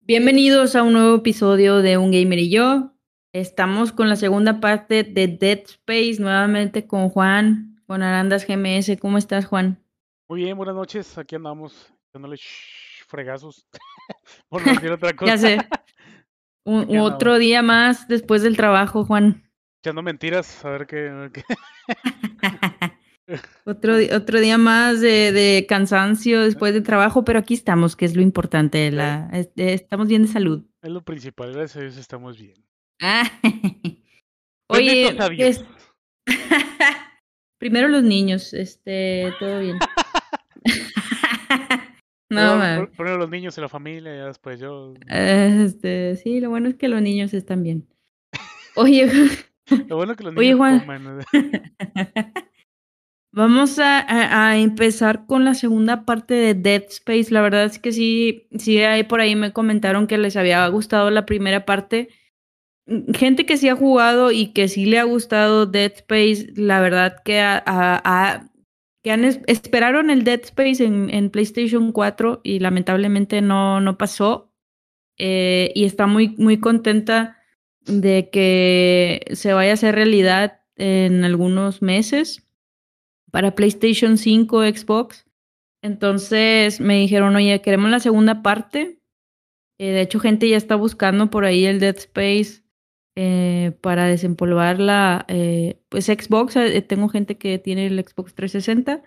Bienvenidos a un nuevo episodio de Un Gamer y yo. Estamos con la segunda parte de Dead Space, nuevamente con Juan, con Arandas GMS. ¿Cómo estás, Juan? Muy bien, buenas noches. Aquí andamos dándole fregazos. Por no decir otra cosa. Ya sé. Un- otro día más después del trabajo, Juan. Echando mentiras, a ver qué. Otro, otro día más de, de cansancio después del trabajo, pero aquí estamos, que es lo importante. La, es- de- estamos bien de salud. Es lo principal, gracias a Dios estamos bien. Oye, es- primero los niños, este, todo bien. no, pr- Primero los niños y la familia, ya después yo. Este, sí, lo bueno es que los niños están bien. Oye, Lo bueno que los Oye, Juan. coman. vamos a, a- a empezar con la segunda parte de Dead Space. La verdad es que sí, sí, ahí por ahí me comentaron que les había gustado la primera parte. Mm, Gente que sí ha jugado y que sí le ha gustado Dead Space, la verdad que, a- que han es- esperaron el Dead Space en, en PlayStation 4 y lamentablemente no, no pasó. Eh, y está muy, muy contenta de que se vaya a hacer realidad en algunos meses para PlayStation 5, Xbox. Entonces me dijeron, oye, queremos la segunda parte. Eh, de hecho, gente ya está buscando por ahí el Dead Space eh, para desempolvar la eh, pues Xbox. Tengo gente que tiene el Xbox 360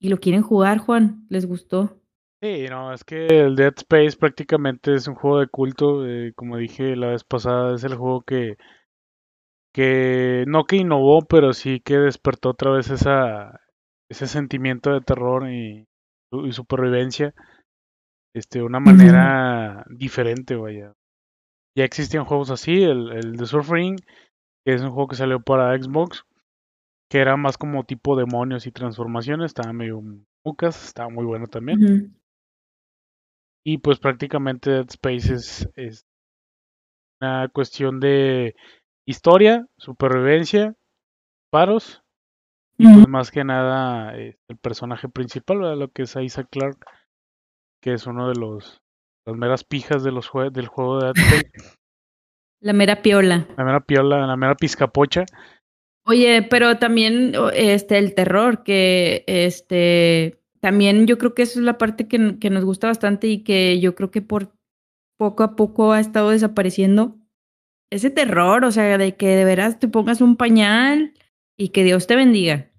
y lo quieren jugar, Juan. ¿Les gustó? Sí, no, es que el Dead Space prácticamente es un juego de culto. eh, como dije la vez pasada, es el juego que, que no que innovó, pero sí que despertó otra vez esa, ese sentimiento de terror y, y supervivencia este, de una manera diferente, vaya. Ya existían juegos así, el, el de Surf Ring, que es un juego que salió para Xbox, que era más como tipo demonios y transformaciones, estaba medio mucas, estaba muy bueno también. Y pues prácticamente Dead Space es, es una cuestión de historia, supervivencia, paros, y pues más que nada eh, el personaje principal, ¿verdad? lo que es Isaac Clarke, que es uno de los las meras pijas de los jue- del juego de Dead Space, La mera piola. la mera piola, la mera pizcapocha. Oye, pero también este el terror, que este también yo creo que eso es la parte que, que nos gusta bastante y que yo creo que por poco a poco ha estado desapareciendo. Ese terror, o sea, de que de veras te pongas un pañal y que Dios te bendiga.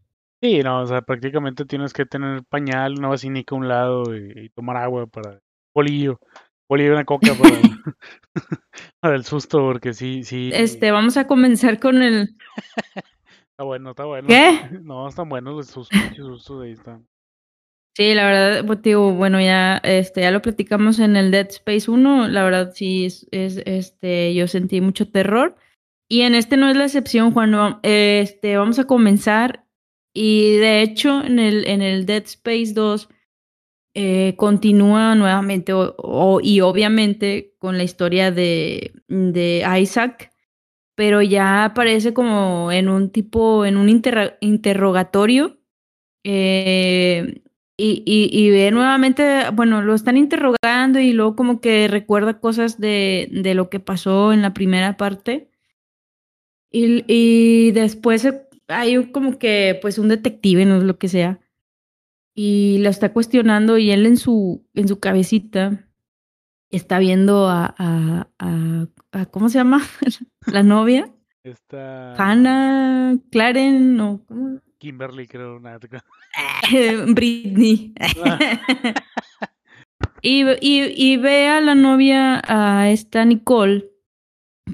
Sí, no, o sea, prácticamente tienes que tener pañal, una vacinica a un lado y, y tomar agua para bolillo, bolillo y una coca para, para el susto, porque sí, sí, Este, vamos a comenzar con el está bueno, está bueno. ¿Qué? No, están buenos los sustos, sustos ahí están. Sí, la verdad, pues, digo, bueno, ya, este, ya lo platicamos en el Dead Space 1, la verdad sí, es, es, este, yo sentí mucho terror. Y en este no es la excepción, Juan, este, vamos a comenzar. Y de hecho, en el, en el Dead Space 2, eh, continúa nuevamente, o- o- y obviamente, con la historia de, de Isaac, pero ya aparece como en un tipo, en un interrogatorio. eh, y, y, y ve nuevamente, bueno, lo están interrogando y luego como que recuerda cosas de, de lo que pasó en la primera parte. Y, y después hay como que, pues, un detective, no es lo que sea. Y lo está cuestionando y él en su, en su cabecita está viendo a, a, a, a- ¿cómo se llama? La novia. Esta Hannah, Claren, o ¿cómo? Kimberly, creo, nada. Britney. y, y, y ve a la novia, a esta Nicole,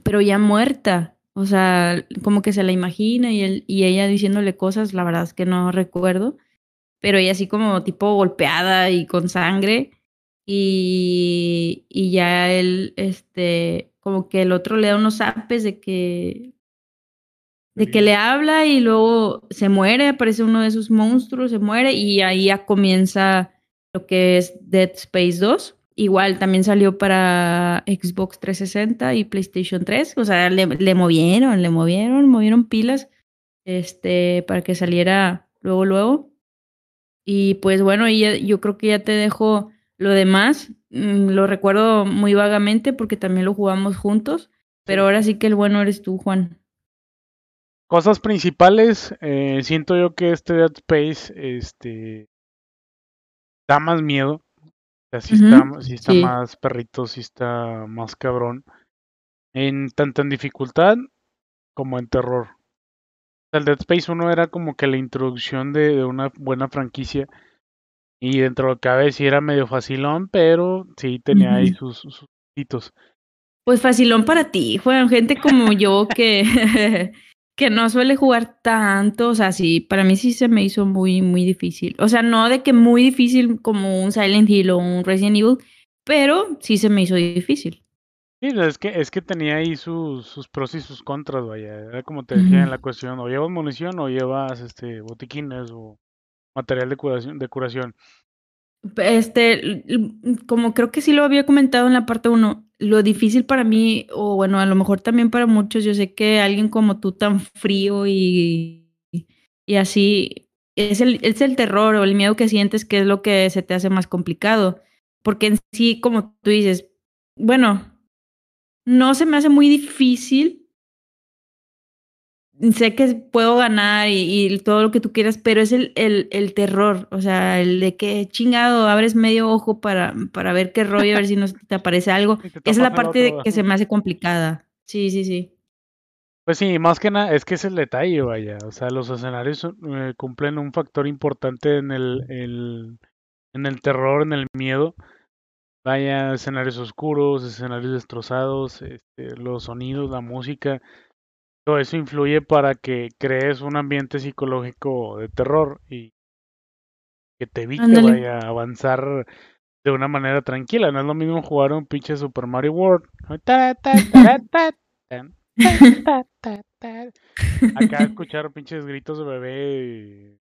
pero ya muerta. O sea, como que se la imagina y, él, y ella diciéndole cosas, la verdad es que no recuerdo. Pero ella así como tipo golpeada y con sangre. Y, y ya él, este, como que el otro le da unos zapes de que de que le habla y luego se muere, aparece uno de esos monstruos, se muere y ahí ya comienza lo que es Dead Space 2. Igual también salió para Xbox 360 y PlayStation 3. O sea, le, le movieron, le movieron, movieron pilas este, para que saliera luego, luego. Y pues bueno, y yo creo que ya te dejo lo demás. Mm, lo recuerdo muy vagamente porque también lo jugamos juntos, pero ahora sí que el bueno eres tú, Juan. Cosas principales, eh, siento yo que este Dead Space este, da más miedo. O sea, sí está, sí está más perrito, sí está más cabrón. En tanto en dificultad como en terror. El Dead Space 1 era como que la introducción de, una buena franquicia. Y dentro de lo que cabe sí era medio facilón, pero sí tenía ahí sus, sus hitos. Pues facilón para ti, juegan gente como yo que, que no suele jugar tanto. O sea, sí, para mí sí se me hizo muy, muy difícil. O sea, no de que muy difícil como un Silent Hill o un Resident Evil, pero sí se me hizo difícil. Sí, es que, es que tenía ahí sus, sus pros y sus contras, vaya. Era como te decía en la cuestión, o llevas munición o llevas este botiquines o material de curación. De curación. Este, como creo que sí lo había comentado en la parte 1, lo difícil para mí, o bueno, a lo mejor también para muchos, yo sé que alguien como tú tan frío y, y así, es el, es el terror o el miedo que sientes que es lo que se te hace más complicado. Porque en sí, como tú dices, bueno, no se me hace muy difícil. Sé que puedo ganar y, todo lo que tú quieras, pero es el, el, el, terror, o sea, el de que chingado, abres medio ojo para, para ver qué rollo, a ver si no te aparece algo. Esa es la parte que se me hace complicada. Sí, sí, sí. Pues sí, más que nada, es que es el detalle, vaya. O sea, los escenarios eh, cumplen un factor importante en el, el, en el terror, en el miedo. Vaya, escenarios oscuros, escenarios destrozados, este, los sonidos, la música, eso influye para que crees un ambiente psicológico de terror y que te evite vaya a avanzar de una manera tranquila. No es lo mismo jugar un pinche Super Mario World. Acá escuchar pinches gritos de bebé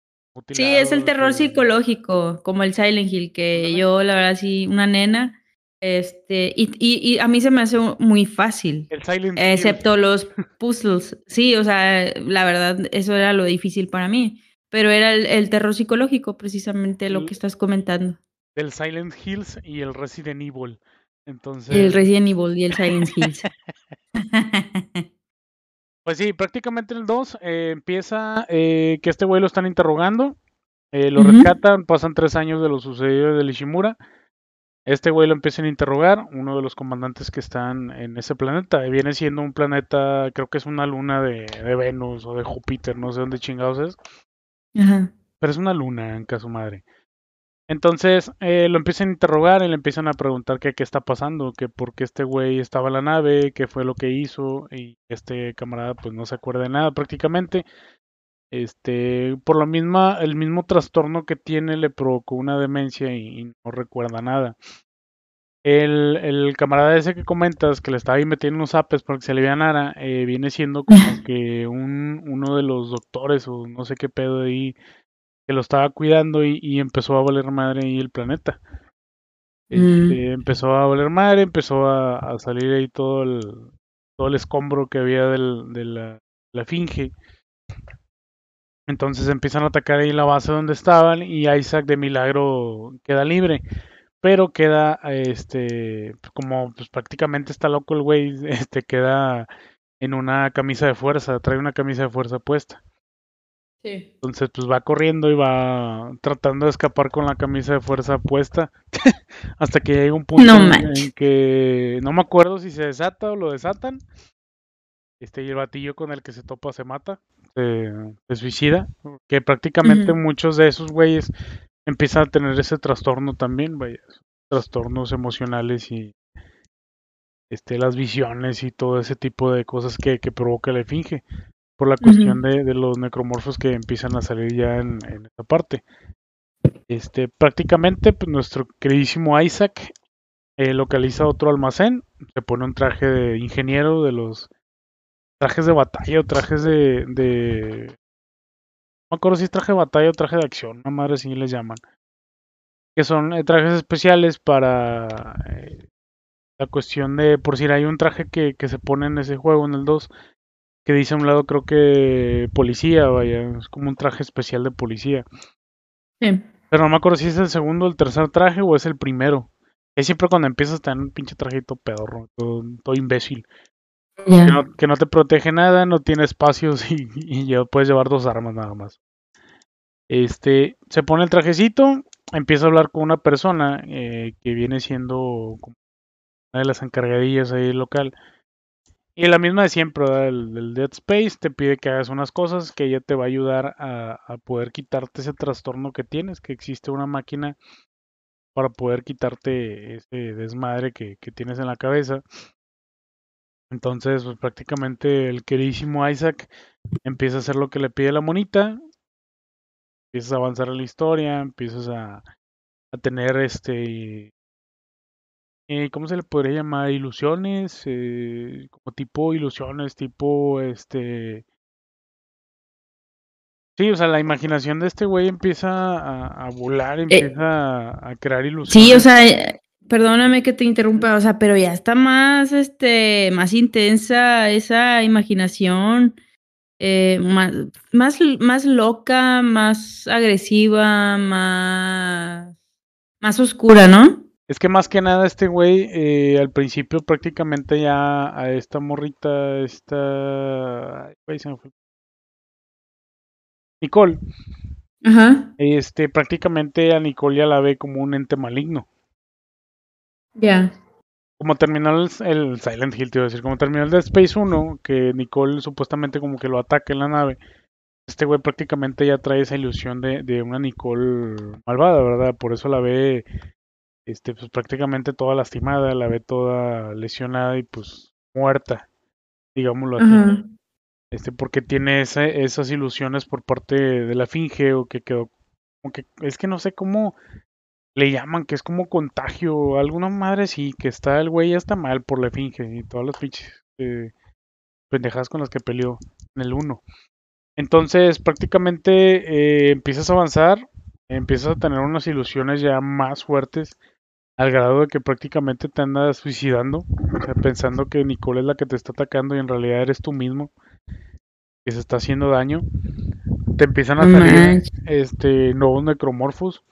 Sí, es el terror psicológico, como el Silent Hill, que yo, la verdad, sí, una nena, este, y, y, y a mí se me hace muy fácil. El Silent Excepto los puzzles. Sí, o sea, la verdad, eso era lo difícil para mí. Pero era el, terror psicológico, precisamente lo que estás comentando. El Silent Hills y el Resident Evil. Entonces... El Resident Evil y el Silent Hills. Pues sí, prácticamente el 2 eh, empieza eh, que este güey lo están interrogando, eh, lo rescatan, pasan tres años de lo sucedido de Ishimura. Este güey lo empiezan a interrogar, uno de los comandantes que están en ese planeta. Viene siendo un planeta, creo que es una luna de, Venus o de Júpiter, no sé dónde chingados es. Pero es una luna, en caso madre. Entonces eh, lo empiezan a interrogar y le empiezan a preguntar qué está pasando, que por qué este güey estaba en la nave, qué fue lo que hizo y este camarada pues no se acuerda de nada prácticamente. Este, por lo misma, el mismo trastorno que tiene le provocó una demencia y, no recuerda nada. El, el, camarada ese que comentas que le estaba ahí metiendo unos apes para que se alivianara, eh, viene siendo como que un, uno de los doctores o no sé qué pedo de ahí que lo estaba cuidando y, empezó a valer madre ahí el planeta. Mm. Este, empezó a valer madre, empezó a, salir ahí todo el, todo el escombro que había del, de la, la finge. Entonces empiezan a atacar ahí la base donde estaban y Isaac de milagro queda libre. Pero queda, este, como pues prácticamente está loco el güey, este queda en una camisa de fuerza, trae una camisa de fuerza puesta. Entonces, pues va corriendo y va tratando de escapar con la camisa de fuerza puesta. hasta que llega un punto en, que no me acuerdo si se desata o lo desatan. Este, y el batillo con el que se topa se mata, se, suicida. Que prácticamente muchos de esos güeyes empiezan a tener ese trastorno también, vaya, trastornos emocionales y este, las visiones y todo ese tipo de cosas que, que provoca la finge por la cuestión de, los necromorfos que empiezan a salir ya en, esta parte. Este, prácticamente, pues, nuestro queridísimo Isaac eh, localiza otro almacén, se pone un traje de ingeniero de los trajes de batalla o trajes de, de... No me acuerdo si es traje de batalla o traje de acción, una madre así les llaman. Que son eh, trajes especiales para eh, la cuestión de, por si hay un traje que, que se pone en ese juego, en el 2, que dice a un lado creo que policía, vaya, es como un traje especial de policía. Sí. Pero no me acuerdo si es el segundo o el tercer traje o es el primero. Es siempre cuando empiezas a tener un pinche trajito pedorro, todo, todo imbécil. Que, no, te protege nada, no tiene espacios y, ya puedes llevar dos armas nada más. Este, se pone el trajecito, empieza a hablar con una persona eh, que viene siendo una de las encargadillas ahí local. Y la misma de siempre. El, el Dead Space te pide que hagas unas cosas que ella te va a ayudar a, poder quitarte ese trastorno que tienes, que existe una máquina para poder quitarte ese desmadre que tienes en la cabeza. Entonces, pues prácticamente el queridísimo Isaac empieza a hacer lo que le pide la monita, empiezas a avanzar en la historia, empiezas a, a tener este, eh, ¿cómo se le podría llamar? Ilusiones, eh, como tipo ilusiones, tipo este... Sí, o sea, la imaginación de este güey empieza a, a volar, empieza a, a crear ilusiones. Sí, o sea, eh, perdóname que te interrumpa, o sea, pero ya está más, este, más intensa esa imaginación, eh, más, más, más loca, más agresiva, más, más oscura, ¿no? Es que más que nada este güey eh, al principio prácticamente ya a esta morrita, esta... Nicole, Ajá, este, prácticamente a Nicole ya la ve como un ente maligno. Ya. Como terminó el, el Silent Hill, te iba a decir, como terminó el Dead Space 1, que Nicole supuestamente como que lo ataca en la nave, este güey prácticamente ya trae esa ilusión de, de una Nicole malvada, ¿verdad? Por eso la ve, este, pues prácticamente toda lastimada, la ve toda lesionada y pues muerta, digámoslo así. Este, porque tiene esas ilusiones por parte de la finge o que quedó, como que, es que no sé cómo le llaman, que es como contagio, alguna madre sí, que está el güey ya está mal por la finge y todas las pinches eh, pendejadas con las que peleó en el 1. Entonces, prácticamente eh, empiezas a avanzar, empiezas a tener unas ilusiones ya más fuertes, al grado de que prácticamente te andas suicidando, o sea, pensando que Nicole es la que te está atacando y en realidad eres tú mismo que se está haciendo daño. Te empiezan a salir este nuevos necromorfos.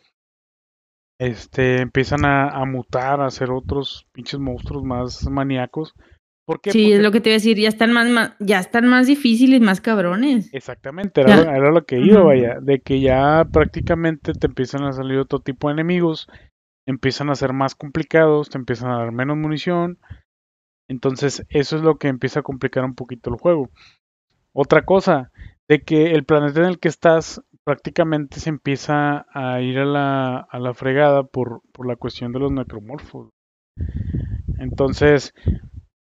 Este empiezan a, a mutar, a ser otros pinches monstruos más maníacos. ¿Por qué? Sí, es lo que te iba a decir, ya están más, más- ya están más difíciles, más cabrones. Exactamente, era, lo, era lo que iba, Ujú. vaya, de que ya prácticamente te empiezan a salir otro tipo de enemigos, empiezan a ser más complicados, te empiezan a dar menos munición, entonces eso es lo que empieza a complicar un poquito el juego. Otra cosa, de que el planeta en el que estás prácticamente se empieza a ir a la, a la fregada por, por la cuestión de los necromorfos. Entonces,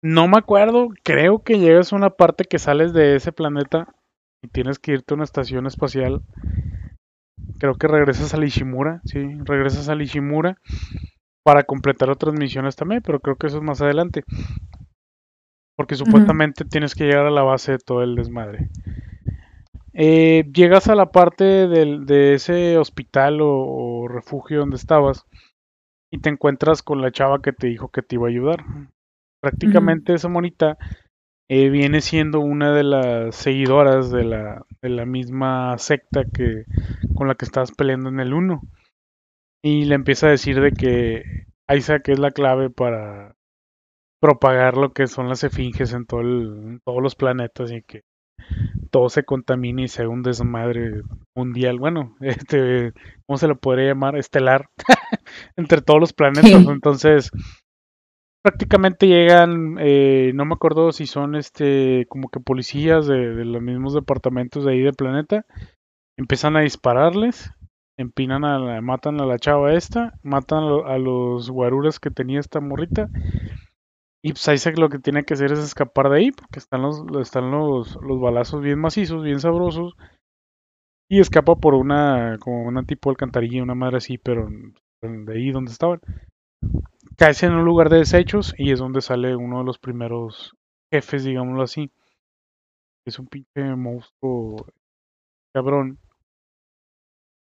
no me acuerdo, creo que llegas a una parte que sales de ese planeta y tienes que irte a una estación espacial. Creo que regresas a Ishimura, sí, regresas a Ishimura para completar otras misiones también, pero creo que eso es más adelante. Porque supuestamente tienes que llegar a la base de todo el desmadre. Eh, llegas a la parte del- de ese hospital o, o refugio donde estabas y te encuentras con la chava que te dijo que te iba a ayudar. Prácticamente esa monita eh, viene siendo una de las seguidoras de la, de la misma secta que con la que estabas peleando en el 1. Y le empieza a decir de que Isaac es la clave para propagar lo que son las esfinges en, todo el- en todos los planetas y que todo se contamine y sea un desmadre mundial. Bueno, este, ¿cómo se lo podría llamar? Estelar entre todos los planetas. Sí. Entonces, prácticamente llegan, eh, no me acuerdo si son este como que policías de, de los mismos departamentos de ahí del planeta, empiezan a dispararles, empinan a la, matan a la chava esta, matan a los guaruras que tenía esta morrita. Y pues Isaac lo que tiene que hacer es escapar de ahí, porque están los, están los, los balazos bien macizos, bien sabrosos. Y escapa por una, como una tipo alcantarilla, una madre así, pero de ahí donde estaban caes en un lugar de desechos y es donde sale uno de los primeros jefes, digámoslo así. Es un pinche monstruo cabrón.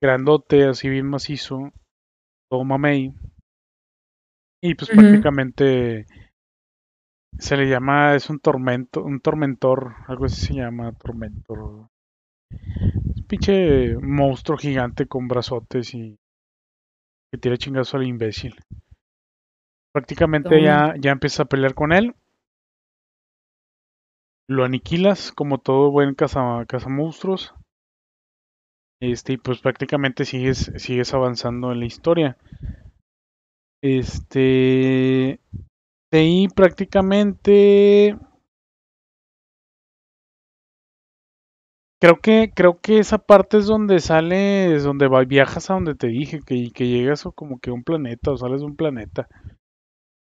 Grandote, así bien macizo. Todo mamey. Y pues Ujú. prácticamente Se le llama, es un tormento, un tormentor, algo así se llama, tormentor. Es un pinche monstruo gigante con brazotes y que tira chingazo al imbécil. Prácticamente ya, ya empieza a pelear con él. Lo aniquilas como todo buen caza, monstruos. Este, y pues prácticamente sigues, sigues avanzando en la historia. Este. De ahí prácticamente. Creo que, creo que esa parte es donde sales, donde viajas a donde te dije, que, que llegas como que a un planeta, o sales de un planeta.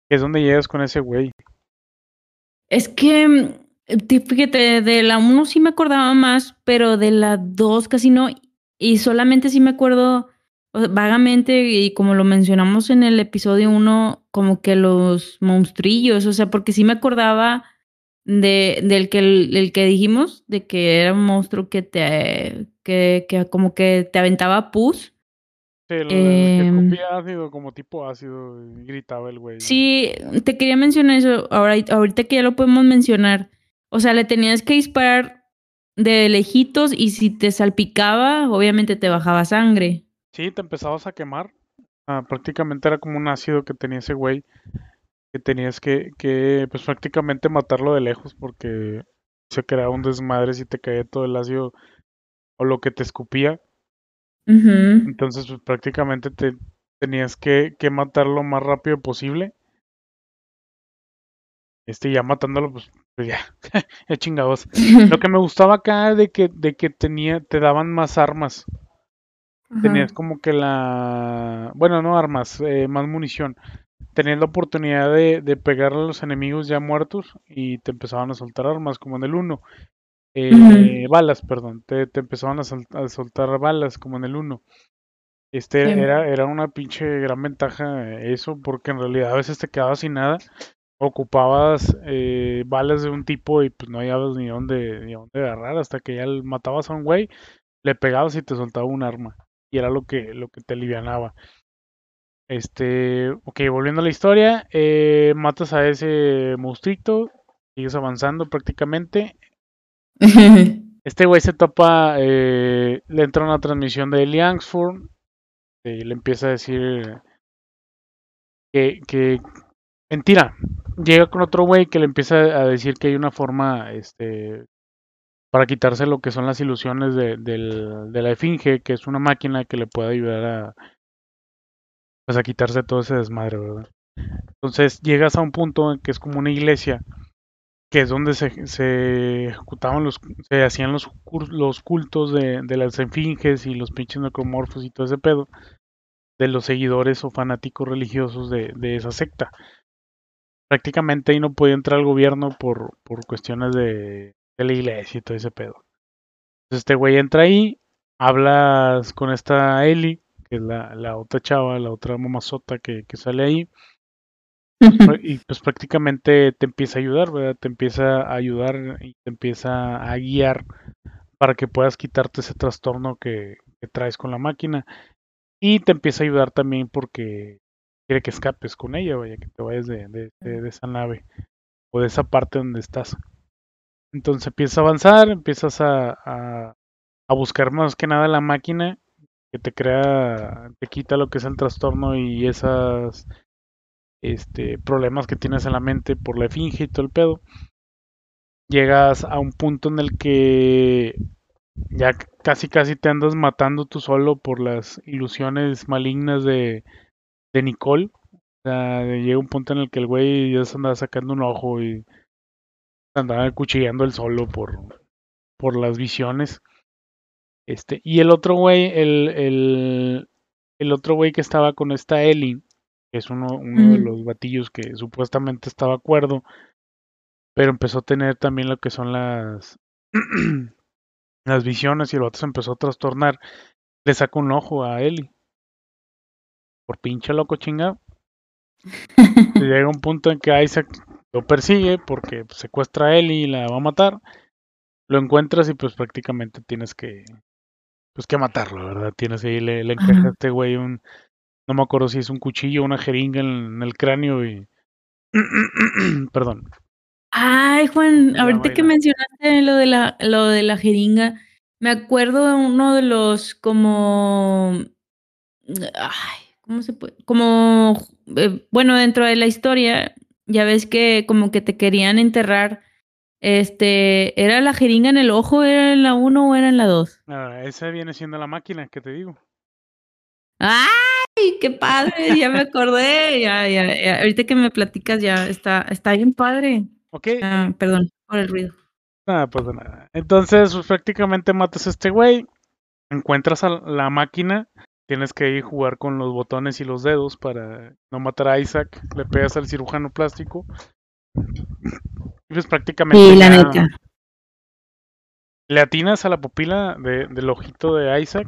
es donde llegas con ese güey. Es que, mm, fíjate, de la 1 sí me acordaba más, pero de la 2 casi no. Y solamente sí me acuerdo vagamente, y como lo mencionamos en el episodio 1, como que los monstrillos, o sea, porque sí me acordaba de, del que, el, que dijimos, de que era un monstruo que te, que, que como que te aventaba pus. Sí, el, que em, ácido, como tipo ácido, gritaba el güey. Sí, te quería mencionar eso, ahora, ahorita que ya lo podemos mencionar. O sea, le tenías que disparar de lejitos y si te salpicaba, obviamente te bajaba sangre. Sí, te empezabas a quemar. Ah, prácticamente era como un ácido que tenía ese güey. Que tenías que, que, pues prácticamente matarlo de lejos porque se creaba un desmadre si te caía todo el ácido o lo que te escupía. Entonces, pues prácticamente te tenías que, que matarlo lo más rápido posible. Este, ya matándolo, pues, pues ya, ya chingados. Lo que me gustaba acá de que, de que tenía, te daban más armas. Tenías como que la. Bueno, no armas, eh, más munición. Tenías la oportunidad de, de pegar a los enemigos ya muertos y te empezaban a soltar armas, como en el 1. Eh, balas, perdón. Te, te empezaban a, soltar balas, como en el 1. Este era, era una pinche gran ventaja eso, porque en realidad a veces te quedabas sin nada. Ocupabas eh, balas de un tipo y pues no habías ni dónde, ni dónde agarrar hasta que ya matabas a un güey, le pegabas y te soltaba un arma y era lo que, lo que te alivianaba. Este, ok, volviendo a la historia, eh, matas a ese monstruito, sigues avanzando prácticamente. este güey se topa, eh, le entra una transmisión de Eli y le empieza a decir que, que, mentira, llega con otro güey que le empieza a decir que hay una forma, este, para quitarse lo que son las ilusiones de, la Esfinge, que es una máquina que le puede ayudar a, pues a quitarse todo ese desmadre, ¿verdad? Entonces llegas a un punto en que es como una iglesia, que es donde se, se ejecutaban los, se hacían los, los cultos de, las esfinges y los pinches necromorfos y todo ese pedo, de los seguidores o fanáticos religiosos de, de esa secta. Prácticamente ahí no podía entrar el gobierno por, por cuestiones de, de la iglesia y todo ese pedo. Entonces este güey entra ahí, hablas con esta Eli, que es la, la otra chava, la otra mamazota que, que sale ahí. y pues prácticamente te empieza a ayudar, ¿verdad? Te empieza a ayudar y te empieza a guiar para que puedas quitarte ese trastorno que, traes con la máquina. Y te empieza a ayudar también porque quiere que escapes con ella, vaya, que te vayas de, de, de esa nave o de esa parte donde estás. Entonces empiezas a avanzar, empiezas a, buscar más que nada la máquina que te crea, te quita lo que es el trastorno y esos este, problemas que tienes en la mente por la finge y todo el pedo. Llegas a un punto en el que ya casi casi te andas matando tú solo por las ilusiones malignas de, de Nicole. O sea, llega un punto en el que el güey ya se anda sacando un ojo y andaba cuchillando el solo por, por las visiones. Este, y el otro güey, el, el, el otro güey que estaba con esta Ellie, que es uno, uno de los batillos que supuestamente estaba acuerdo, pero empezó a tener también lo que son las, las visiones y el otro se empezó a trastornar. Le sacó un ojo a Ellie. Por pinche loco chingado. llega un punto en que Isaac lo persigue porque secuestra a él y la va a matar. Lo encuentras y pues prácticamente tienes que pues que matarlo, ¿verdad? Tienes ahí le, le encaja a este güey un no me acuerdo si es un cuchillo o una jeringa en, el cráneo y perdón. Ay, Juan, ahorita que mencionaste lo de la, lo de la jeringa, me acuerdo de uno de los como, ay, ¿cómo se puede? Como, eh, bueno, dentro de la historia, ya ves que como que te querían enterrar, este, ¿era la jeringa en el ojo, era en la 1 o era en la 2? Ah, esa viene siendo la máquina que te digo. ¡Ay, qué padre! Ya me acordé, ya, ya, ahorita que me platicas ya está, está bien padre. Ok. Ah, perdón por el ruido. Nada, pues nada. Entonces, pues, prácticamente matas a este güey, encuentras a la máquina, tienes que ir jugar con los botones y los dedos para no matar a Isaac, le pegas al cirujano plástico. Y pues prácticamente. Sí, la neta. Le atinas a la pupila del ojito de Isaac.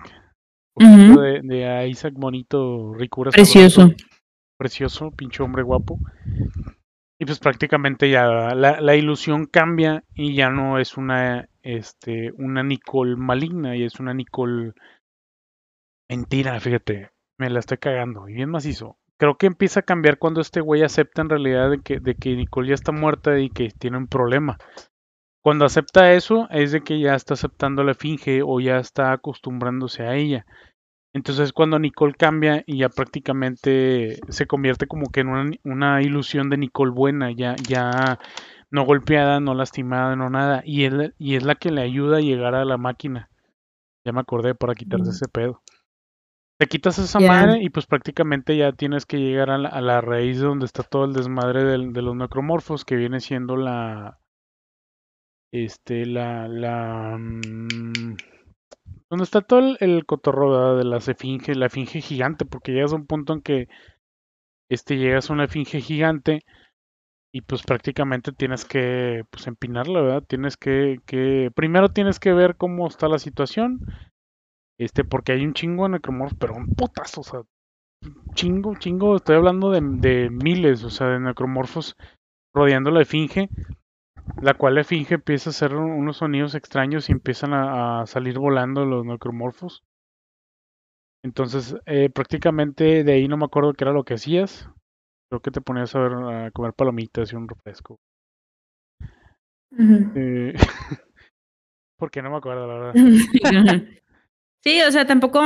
de, Isaac bonito, ricura. Precioso. precioso, pinche hombre guapo. Y pues prácticamente ya la, ilusión cambia y ya no es una, este, una Nicole maligna y es una Nicole mentira, fíjate, me la estoy cagando y bien macizo. Creo que empieza a cambiar cuando este güey acepta en realidad de que, de que Nicole ya está muerta y que tiene un problema. Cuando acepta eso es de que ya está aceptando la finge o ya está acostumbrándose a ella. Entonces cuando Nicole cambia y ya prácticamente se convierte como que en una, ilusión de Nicole buena, ya, ya no golpeada, no lastimada, no nada. Y, él, y es la que le ayuda a llegar a la máquina. Ya me acordé para quitarse ese pedo. Te quitas esa madre y pues prácticamente ya tienes que llegar a la, raíz de donde está todo el desmadre de, los necromorfos, que viene siendo la... Este, la... la... Mm, donde está todo el, cotorro de la esfinge, la esfinge gigante, porque llegas a un punto en que este llegas a una esfinge gigante y pues prácticamente tienes que pues empinarla, ¿verdad? Tienes que, que primero tienes que ver cómo está la situación, este porque hay un chingo de necromorfos, pero un putazo, o sea, chingo, chingo, estoy hablando de, de miles, o sea, de necromorfos rodeando la esfinge la cual le finge empieza a hacer unos sonidos extraños y empiezan a, salir volando los necromorfos. Entonces, eh, prácticamente de ahí no me acuerdo qué era lo que hacías. Creo que te ponías a, ver, a comer palomitas y un refresco. Eh, porque no me acuerdo, la verdad. sí, o sea, tampoco.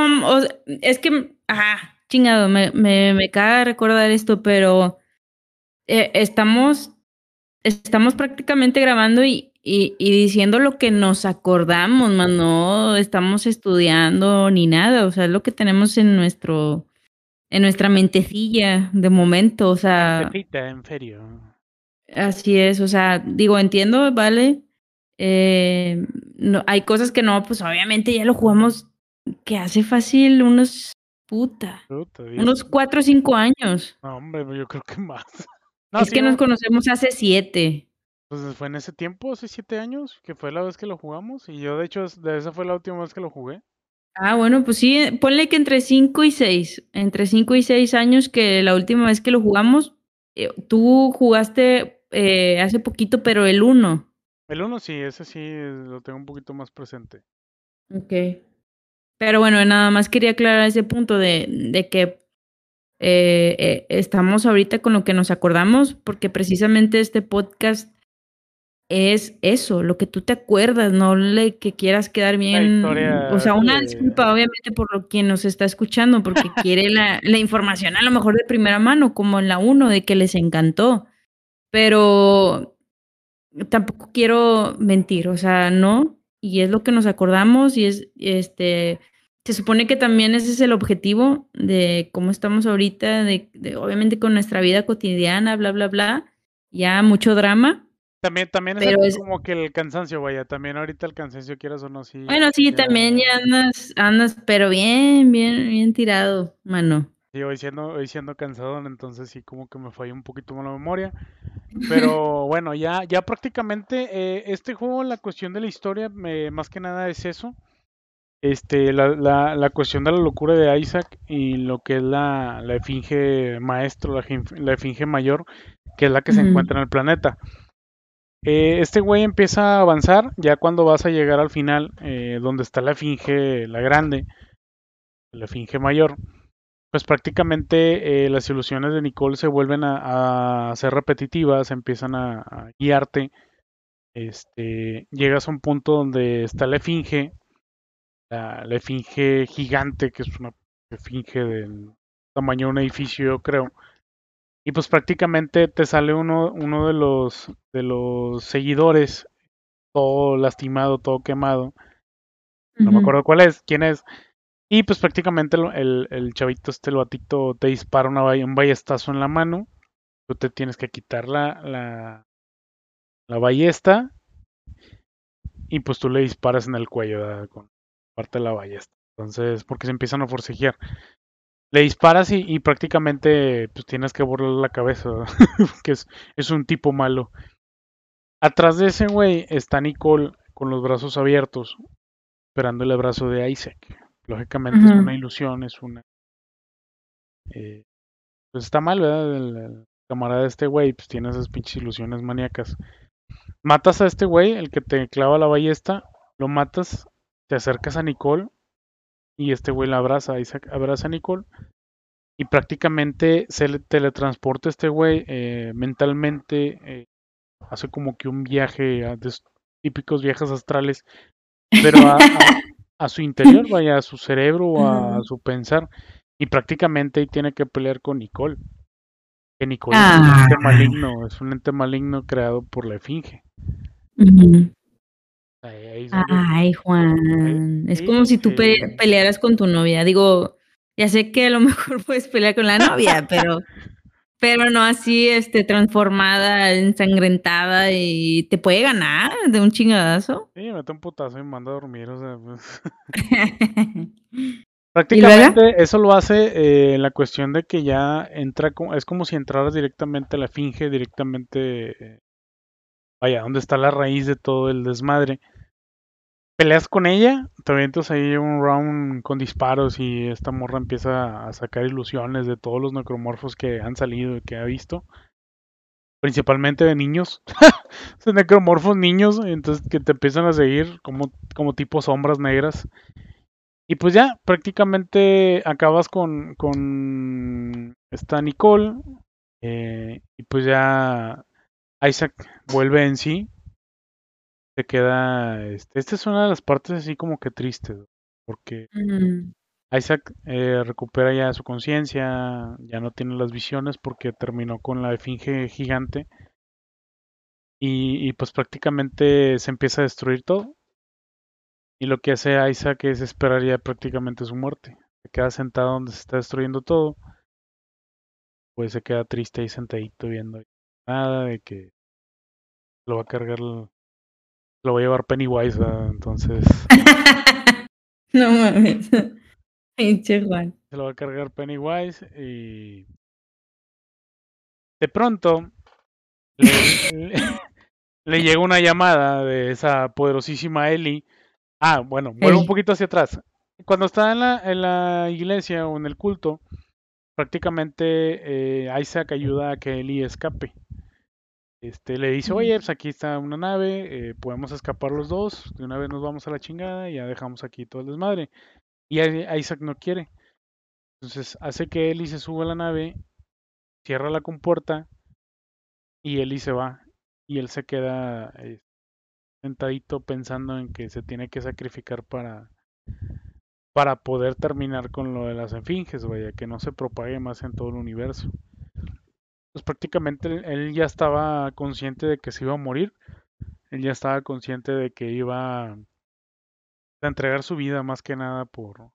es que. Ah, chingado, me, me, me caga recordar esto, pero. Eh, estamos estamos prácticamente grabando y, y, diciendo lo que nos acordamos, más no estamos estudiando ni nada, o sea, es lo que tenemos en nuestro, en nuestra mentecilla de momento, o sea. en serio. Así es, o sea, digo, entiendo, vale. Eh, no, hay cosas que no, pues obviamente ya lo jugamos que hace fácil unos puta, unos cuatro o cinco años. No, hombre, yo creo que más es que nos conocemos hace siete. Pues fue en ese tiempo, hace siete años, que fue la vez que lo jugamos. Y yo, de hecho, de esa fue la última vez que lo jugué. Ah, bueno, pues sí, ponle que entre cinco y seis. Entre cinco y seis años que la última vez que lo jugamos, eh, tú jugaste eh, hace poquito, pero el uno. El uno sí, ese sí lo tengo un poquito más presente. Ok. Pero bueno, nada más quería aclarar ese punto de, de que eh, eh, estamos ahorita con lo que nos acordamos, porque precisamente este podcast es eso, lo que tú te acuerdas, no le que quieras quedar bien. O sea, una disculpa, obviamente, por lo que nos está escuchando, porque quiere la, la, información a lo mejor de primera mano, como en la 1, de que les encantó. Pero tampoco quiero mentir, o sea, no. Y es lo que nos acordamos y es este se supone que también ese es el objetivo de cómo estamos ahorita, de, obviamente con nuestra vida cotidiana, bla, bla, bla, ya mucho drama. También, también es, como que el cansancio, vaya, también ahorita el cansancio quieras o no, sí. Bueno, sí, también ya andas, andas, pero bien, bien, bien tirado, mano. Sí, hoy siendo, hoy siendo cansado, entonces sí como que me falló un poquito la memoria. Pero bueno, ya, ya prácticamente eh, este juego, la cuestión de la historia, me, más que nada es eso este, la, la, la, cuestión de la locura de Isaac y lo que es la, la efinge maestro, la, la efinge mayor, que es la que se encuentra en el planeta. Eh, este güey empieza a avanzar ya cuando vas a llegar al final, eh, donde está la efinge, la grande, la efinge mayor. Pues prácticamente eh, las ilusiones de Nicole se vuelven a, a ser repetitivas, empiezan a, a, guiarte. Este, llegas a un punto donde está la esfinge, la, la esfinge gigante, que es una esfinge del tamaño de un edificio, yo creo. Y pues prácticamente te sale uno, uno de los de los seguidores, todo lastimado, todo quemado. No me acuerdo cuál es, quién es. Y pues prácticamente el, el, chavito, este el batito, te dispara una, un ballestazo en la mano. Tú te tienes que quitar la, la, la ballesta. Y pues tú le disparas en el cuello con parte de la ballesta. Entonces, porque se empiezan a forcejear. Le disparas y, y prácticamente pues tienes que borrar la cabeza. que es, es un tipo malo. Atrás de ese güey está Nicole con los brazos abiertos, esperando el abrazo de Isaac. Lógicamente uh -huh. es una ilusión, es una... Eh, pues está mal, ¿verdad? El, el camarada de este güey, pues tiene esas pinches ilusiones maníacas. Matas a este güey, el que te clava la ballesta, lo matas, te acercas a Nicole y este güey la abraza, Isaac abraza a Nicole y prácticamente se le teletransporta este güey eh, mentalmente, eh, hace como que un viaje, a típicos viajes astrales, pero a, a, a su interior, vaya, a su cerebro o a, a, su pensar. Y prácticamente ahí tiene que pelear con Nicole. Que Nicole ah. es un ente maligno, es un ente maligno creado por la Esfinge. Uh -huh. ahí, ahí Ay, Juan. Ahí, es como si tú pe pelearas con tu novia. Digo, ya sé que a lo mejor puedes pelear con la novia, pero pero no así este transformada, ensangrentada y te puede ganar de un chingadazo. Sí, mete un putazo y me manda a dormir, o sea, pues. Prácticamente eso lo hace eh, la cuestión de que ya entra, es como si entraras directamente a la finge, directamente, vaya, donde está la raíz de todo el desmadre peleas con ella, te avientas ahí un round con disparos y esta morra empieza a sacar ilusiones de todos los necromorfos que han salido y que ha visto. Principalmente de niños. Son necromorfos niños, entonces que te empiezan a seguir como, como tipo sombras negras. Y pues ya, prácticamente acabas con, con esta Nicole. Eh, y pues ya Isaac vuelve en sí se queda. Este, esta es una de las partes así como que tristes, porque mm. Isaac eh, recupera ya su conciencia, ya no tiene las visiones porque terminó con la esfinge gigante. Y, y, pues prácticamente se empieza a destruir todo. Y lo que hace Isaac es esperar ya prácticamente su muerte. Se queda sentado donde se está destruyendo todo. Pues se queda triste ahí sentadito viendo nada de que lo va a cargar lo va a llevar Pennywise, ¿verdad? entonces. no mames. Pinche Juan. Se lo va a cargar Pennywise y. De pronto. Le, le, le, llega una llamada de esa poderosísima Ellie. Ah, bueno, vuelvo un poquito hacia atrás. Cuando está en la, en la iglesia o en el culto, prácticamente eh, Isaac ayuda a que Ellie escape. Este, le dice, oye, pues aquí está una nave, eh, podemos escapar los dos, de una vez nos vamos a la chingada y ya dejamos aquí todo el desmadre. Y Isaac no quiere. Entonces hace que Eli se suba a la nave, cierra la compuerta y Eli se va. Y él se queda eh, sentadito pensando en que se tiene que sacrificar para, para poder terminar con lo de las enfinges, vaya, que no se propague más en todo el universo pues prácticamente él ya estaba consciente de que se iba a morir. Él ya estaba consciente de que iba a entregar su vida más que nada por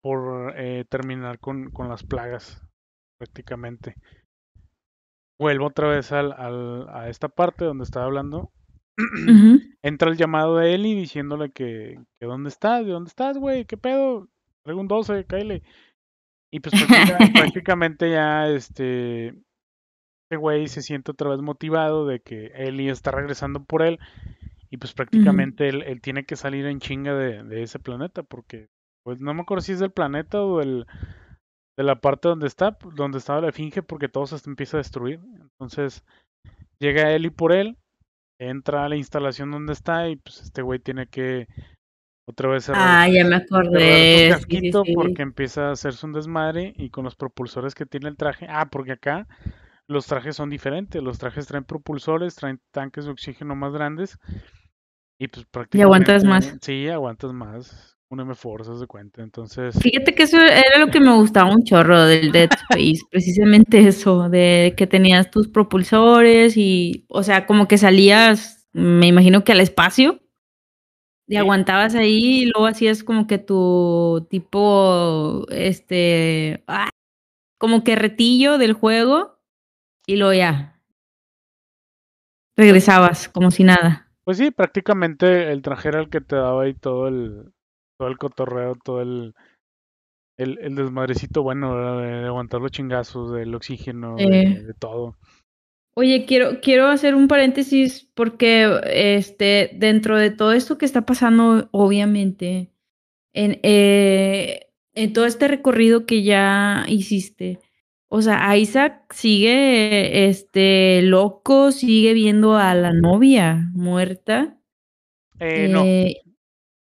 por eh, terminar con, con, las plagas prácticamente. Vuelvo otra vez al, al, a esta parte donde estaba hablando. Uh -huh. Entra el llamado de Eli diciéndole que, que dónde estás, de dónde estás, güey, qué pedo, traigo un 12, cállate. Y pues prácticamente, prácticamente ya este este güey se siente otra vez motivado de que Ellie está regresando por él y pues prácticamente él, él, tiene que salir en chinga de, de, ese planeta porque pues no me acuerdo si es del planeta o del, de la parte donde está, donde estaba la finge porque todo se empieza a destruir. Entonces llega Ellie por él, entra a la instalación donde está y pues este güey tiene que Otra vez se Ah, ya me acordé. Sí, sí, casquito sí. porque empieza a hacerse un desmadre y con los propulsores que tiene el traje. Ah, porque acá los trajes son diferentes. Los trajes traen propulsores, traen tanques de oxígeno más grandes y pues Y aguantas más. prácticamente sí, aguantas más. Un M-Force, haz de cuenta. Entonces, Fíjate que eso era lo que me gustaba un chorro del Dead Space, precisamente eso, de que tenías tus propulsores y, o sea, como que salías, me imagino que al espacio, y Sí. aguantabas ahí y luego hacías como que tu tipo, este, ah, como que retillo del juego y luego ya, regresabas como si nada. pues sí, prácticamente el traje era el que te daba ahí todo el, todo el cotorreo, todo el, el, el desmadrecito bueno. De, de aguantar los chingazos, del oxígeno, de, Eh, de todo. Oye, quiero, quiero hacer un paréntesis porque este, dentro de todo esto que está pasando, obviamente, en, eh, en todo este recorrido que ya hiciste, o sea, Isaac sigue este, loco, sigue viendo a la novia muerta. Eh, no, Eh,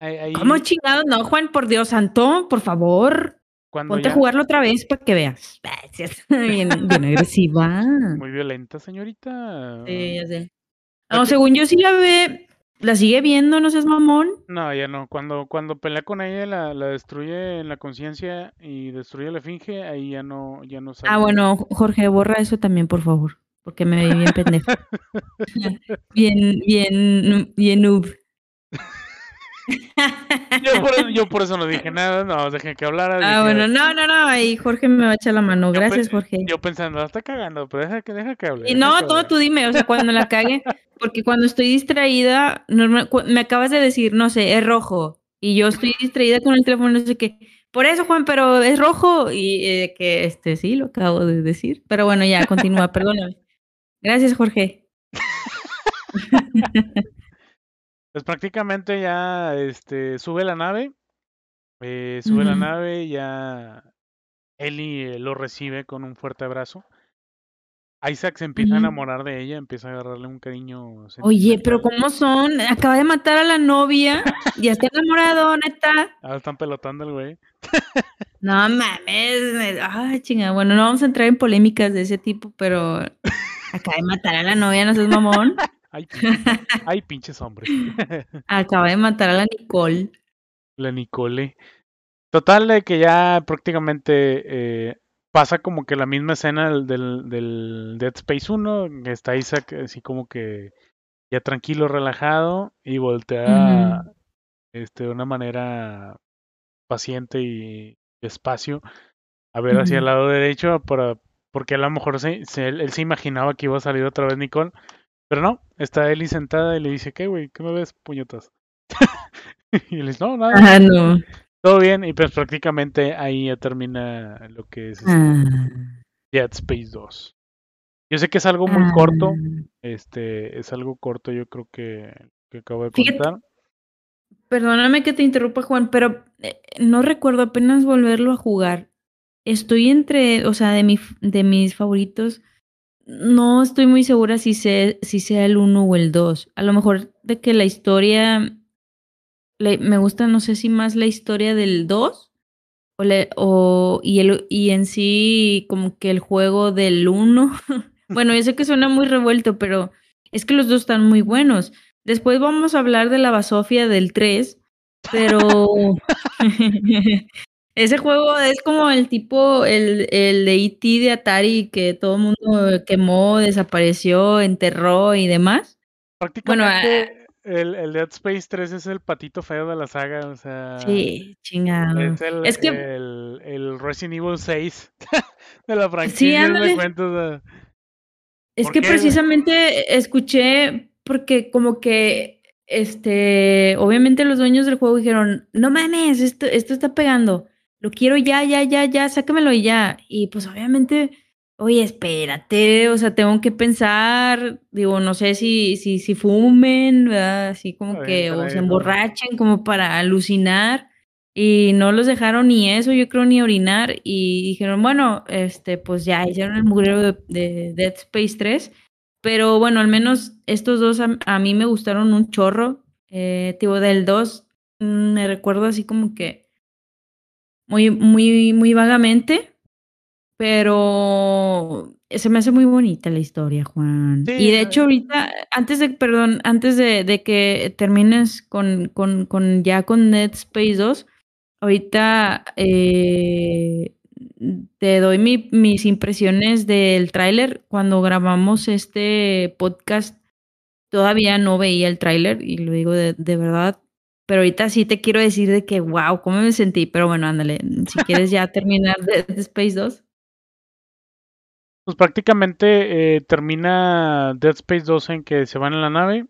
ahí, ¿Cómo ahí chingados? No, Juan, por Dios santo, por favor, cuando ponte a jugarlo otra vez para que veas. Bien, bien agresiva. muy violenta señorita. Sí, ya sé. No, según yo sí la ve, la sigue viendo, no seas mamón. No, ya no. Cuando, cuando pelea con ella, la, la destruye en la conciencia y destruye la finge, ahí ya no, ya no sale. Ah, bueno, Jorge, borra eso también, por favor, porque me vi bien pendejo. bien, bien, bien noob. Yo por, eso- yo por eso no dije nada, no, dejé que hablara. Ah, bueno, no, no, no, ahí Jorge me va a echar la mano. Gracias, Jorge. Yo pensando, la está cagando, pero deja que, deja que hable. Y no, que todo hable. tú dime, o sea, cuando la cague, porque cuando estoy distraída, normal- me acabas de decir, no sé, es rojo, y yo estoy distraída con el teléfono, no sé qué. Por eso, Juan, pero es rojo, y eh, que este sí, lo acabo de decir. Pero bueno, ya, continúa, perdóname. Gracias, Jorge. Pues prácticamente ya este, sube la nave. eh, sube la nave, ya Ellie eh, lo recibe con un fuerte abrazo. Isaac se empieza a enamorar de ella, empieza a agarrarle un cariño Oye, pero. ¿cómo son? Acaba de matar a la novia, ya está enamorado, neta. Ah, están pelotando el güey. No mames, ay, chinga. Bueno, no vamos a entrar en polémicas de ese tipo, pero acaba de matar a la novia, no seas mamón. Ay, pinches, ay, pinches hombres. Acaba de matar a la Nicole. La Nicole. Total, de que ya prácticamente eh, pasa como que la misma escena del, del, del Dead Space 1, que está Isaac así como que ya tranquilo, relajado, y voltea este, de una manera paciente y despacio a ver hacia el lado derecho para porque a lo mejor se, se- él, él se imaginaba que iba a salir otra vez Nicole, pero no, está Ellie sentada y le dice, ¿qué güey? ¿Qué me ves, puñetas? y le dice, no, nada, Ah, no. todo bien, y pues prácticamente ahí ya termina lo que es este, Ah, Dead Space 2. Yo sé que es algo muy corto, ah. este, es algo corto yo creo que, que acabo de Fíjate, contar. perdóname que te interrumpa, Juan, pero eh, no recuerdo apenas volverlo a jugar. Estoy entre, o sea, de, mi, de mis favoritos. No estoy muy segura si, sé, si sea el 1 o el 2. A lo mejor de que la historia, le- me gusta, no sé si más la historia del 2 o, le- o- y, el, y en sí como que el juego del 1. bueno, yo sé que suena muy revuelto, pero es que los dos están muy buenos. Después vamos a hablar de la basofia del 3, pero ese juego es como el tipo, el, el de E.T. de Atari que todo el mundo quemó, desapareció, enterró y demás. Bueno, ah, Prácticamente el, el Dead Space 3 es el patito feo de la saga, o sea, sí, chingado. es el, Es que, el, el Resident Evil 6 de la sí, franquicia, me ándale. cuento, o sea, Es ¿por que qué? precisamente escuché porque como que este, obviamente los dueños del juego dijeron, no mames, esto, esto está pegando, lo quiero ya, ya, ya, ya, sácamelo ya. Y pues obviamente, oye, espérate, o sea, tengo que pensar, digo, no sé si, si, si fumen, ¿verdad? Así como que, o se emborrachen como para alucinar. Y no los dejaron ni eso, yo creo, ni orinar. Y dijeron, bueno, este, pues ya hicieron el mugrero de, de Dead Space 3. Pero bueno, al menos estos dos a, a mí me gustaron un chorro. Eh, tipo del 2, mm, me recuerdo así como que muy, muy, muy vagamente, pero se me hace muy bonita la historia, Juan. y de hecho, ahorita, antes de, perdón, antes de, que termines con, con, con, ya con Dead Space 2, ahorita eh, te doy mis impresiones del tráiler. Cuando grabamos este podcast, todavía no veía el tráiler, y lo digo de, de verdad, pero ahorita sí te quiero decir de que, wow, cómo me sentí. Pero bueno, ándale, si quieres ya terminar de, Space 2. Pues prácticamente eh, termina Dead Space 2 en que se van en la nave.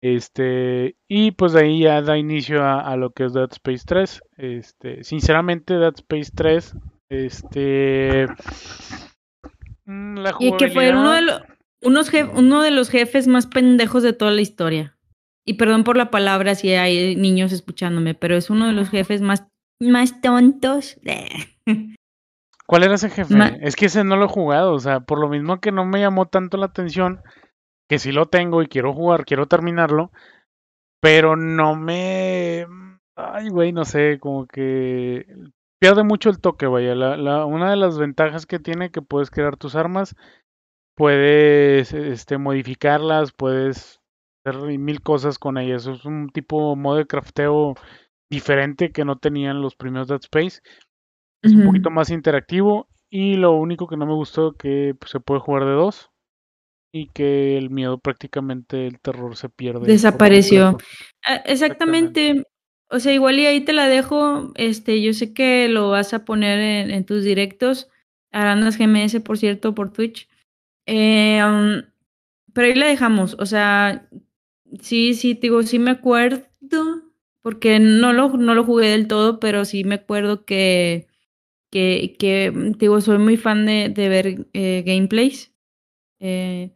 Este, y pues de ahí ya da inicio a, lo que es Dead Space 3. Este, sinceramente, Dead Space 3, este. Mm, y que fue uno de, los, unos uno de los jefes más pendejos de toda la historia. Y perdón por la palabra si hay niños escuchándome, pero es uno de los jefes más, más tontos. ¿Cuál era ese jefe? es que ese no lo he jugado, o sea, por lo mismo que no me llamó tanto la atención, que sí lo tengo y quiero jugar, quiero terminarlo, pero no me... Ay, güey, no sé, como que pierde mucho el toque, vaya. La, una de las ventajas que tiene que puedes crear tus armas, puedes este, modificarlas, puedes mil cosas con ellas. Es un tipo modo de crafteo diferente que no tenían los primeros Dead Space. Es un poquito más interactivo y lo único que no me gustó que pues, se puede jugar de dos y que el miedo prácticamente el terror se pierde. Desapareció. Ah, exactamente. O sea, igual y ahí te la dejo. Este, yo sé que lo vas a poner en, tus directos. Arandas GMS, por cierto, por Twitch. Eh, um, pero ahí la dejamos. O sea, Sí, sí, digo, sí me acuerdo, porque no lo, no lo jugué del todo, pero sí me acuerdo que, que, que digo, soy muy fan de, de ver eh, gameplays. Eh,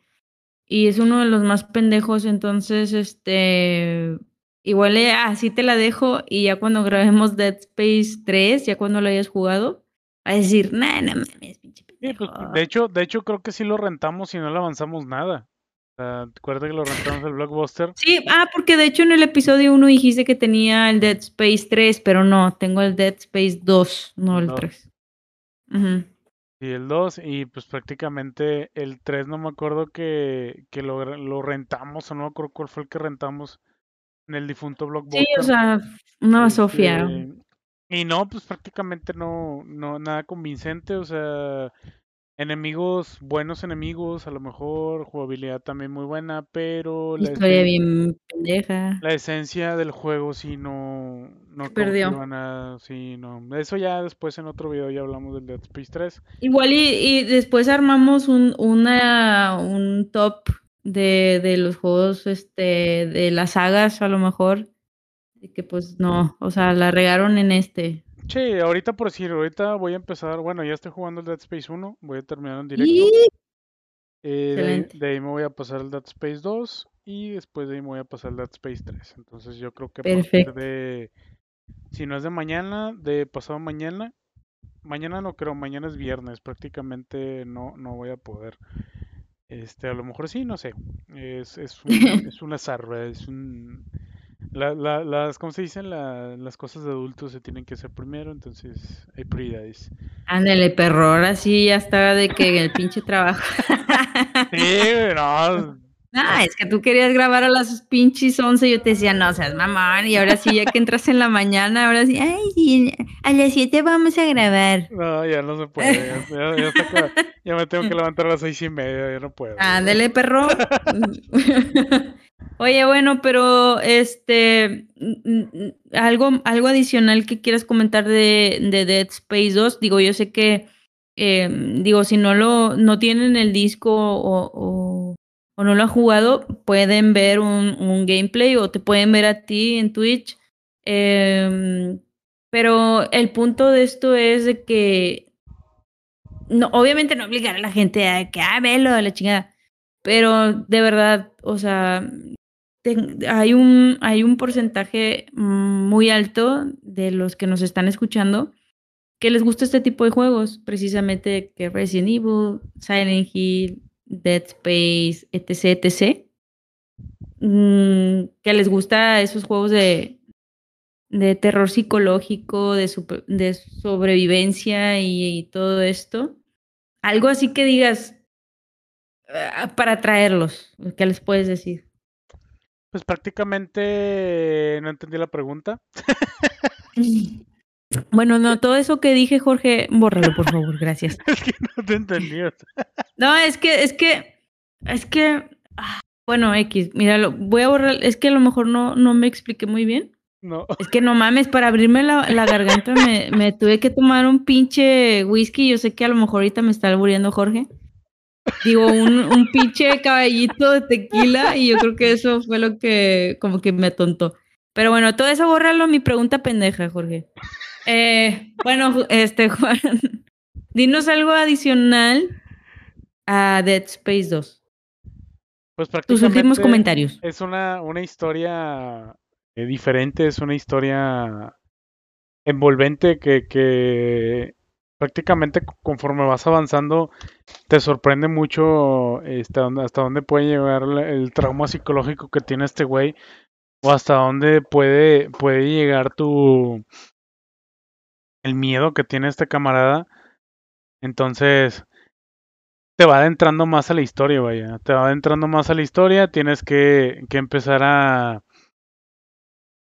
y es uno de los más pendejos, entonces, este, igual eh, así te la dejo y ya cuando grabemos Dead Space 3, ya cuando lo hayas jugado, a decir, nah, no mames, pinche pues, de hecho, de hecho creo que sí lo rentamos y no le avanzamos nada. ¿Te acuerdas que lo rentamos el blockbuster? Sí, ah, porque de hecho en el episodio 1 dijiste que tenía el Dead Space 3, pero no, tengo el Dead Space 2, no el 3. Sí, el 2, y pues prácticamente el 3 no me acuerdo que, que lo, lo, rentamos, o no me acuerdo cuál fue el que rentamos en el difunto blockbuster. Sí, o sea, una Sofía. Este, y no, pues prácticamente no, no, nada convincente, o sea, Enemigos, buenos enemigos, a lo mejor, jugabilidad también muy buena, pero la Historia bien pendeja. La esencia del juego sí no, no perdió nada, sí, no. Eso ya después en otro video ya hablamos del Dead Space 3. Igual y, y después armamos un, una, un top de, de los juegos, este, de las sagas a lo mejor, que pues no, o sea, la regaron en este. Sí, ahorita por decir, ahorita voy a empezar, bueno, ya estoy jugando el Dead Space 1, voy a terminar en directo. Eh, de, ahí me voy a pasar el Dead Space 2 y después de ahí me voy a pasar el Dead Space 3. Entonces yo creo que Perfecto. de, si no es de mañana, de pasado mañana, mañana no creo, mañana es viernes, prácticamente no, no voy a poder. Este, a lo mejor sí, no sé. Es, es, un, es un azar, es un la, la, las, ¿cómo se dicen? La, las cosas de adultos se tienen que hacer primero, entonces hay prioridades. Ándale, perro, ahora sí ya estaba de que el pinche trabajo. sí, no. No, es que tú querías grabar a las pinches 11 y yo te decía, no seas mamón, y ahora sí, ya que entras en la mañana, ahora sí, ay, sí, a las 7 vamos a grabar. No, ya no se puede, ya, ya me tengo que levantar a las seis y media, ya no puedo. Ándale, perro. Oye, bueno, pero este algo, algo adicional que quieras comentar de, de Dead Space 2. Digo, yo sé que eh, digo, si no lo, no tienen el disco o, o, no lo han jugado, pueden ver un, un, gameplay o te pueden ver a ti en Twitch. Em, pero el punto de esto es de que no, obviamente no obligar a la gente a que ah, velo a la chingada. Pero de verdad, o sea, hay un, hay un porcentaje muy alto de los que nos están escuchando que les gusta este tipo de juegos, precisamente que Resident Evil, Silent Hill, Dead Space, etc, etc. mm, que les gusta esos juegos de, de terror psicológico, de, de sobrevivencia y, todo esto. Algo así que digas para traerlos, ¿qué les puedes decir? Pues prácticamente no entendí la pregunta. Bueno, no, todo eso que dije, Jorge, bórralo, por favor, gracias. es que no te entendí. no, es que, es que, es que, ah, bueno, X, míralo, voy a borrar, es que a lo mejor no, no me expliqué muy bien. No. Es que no mames, para abrirme la, garganta me, me, tuve que tomar un pinche whisky. Yo sé que a lo mejor ahorita me está alburiendo Jorge. Digo, un, un pinche caballito de tequila y yo creo que eso fue lo que como que me atontó. Pero bueno, todo eso bórralo, mi pregunta pendeja, Jorge. Eh, bueno, este Juan, dinos algo adicional a Dead Space 2. Pues prácticamente Tus últimos comentarios. Es una, una historia eh, diferente, es una historia envolvente que, que prácticamente conforme vas avanzando te sorprende mucho este, hasta dónde puede llegar el trauma psicológico que tiene este güey o hasta dónde puede, puede llegar tu el miedo que tiene este camarada. Entonces, te va adentrando más a la historia, vaya. Te va adentrando más a la historia. Tienes que, que empezar a,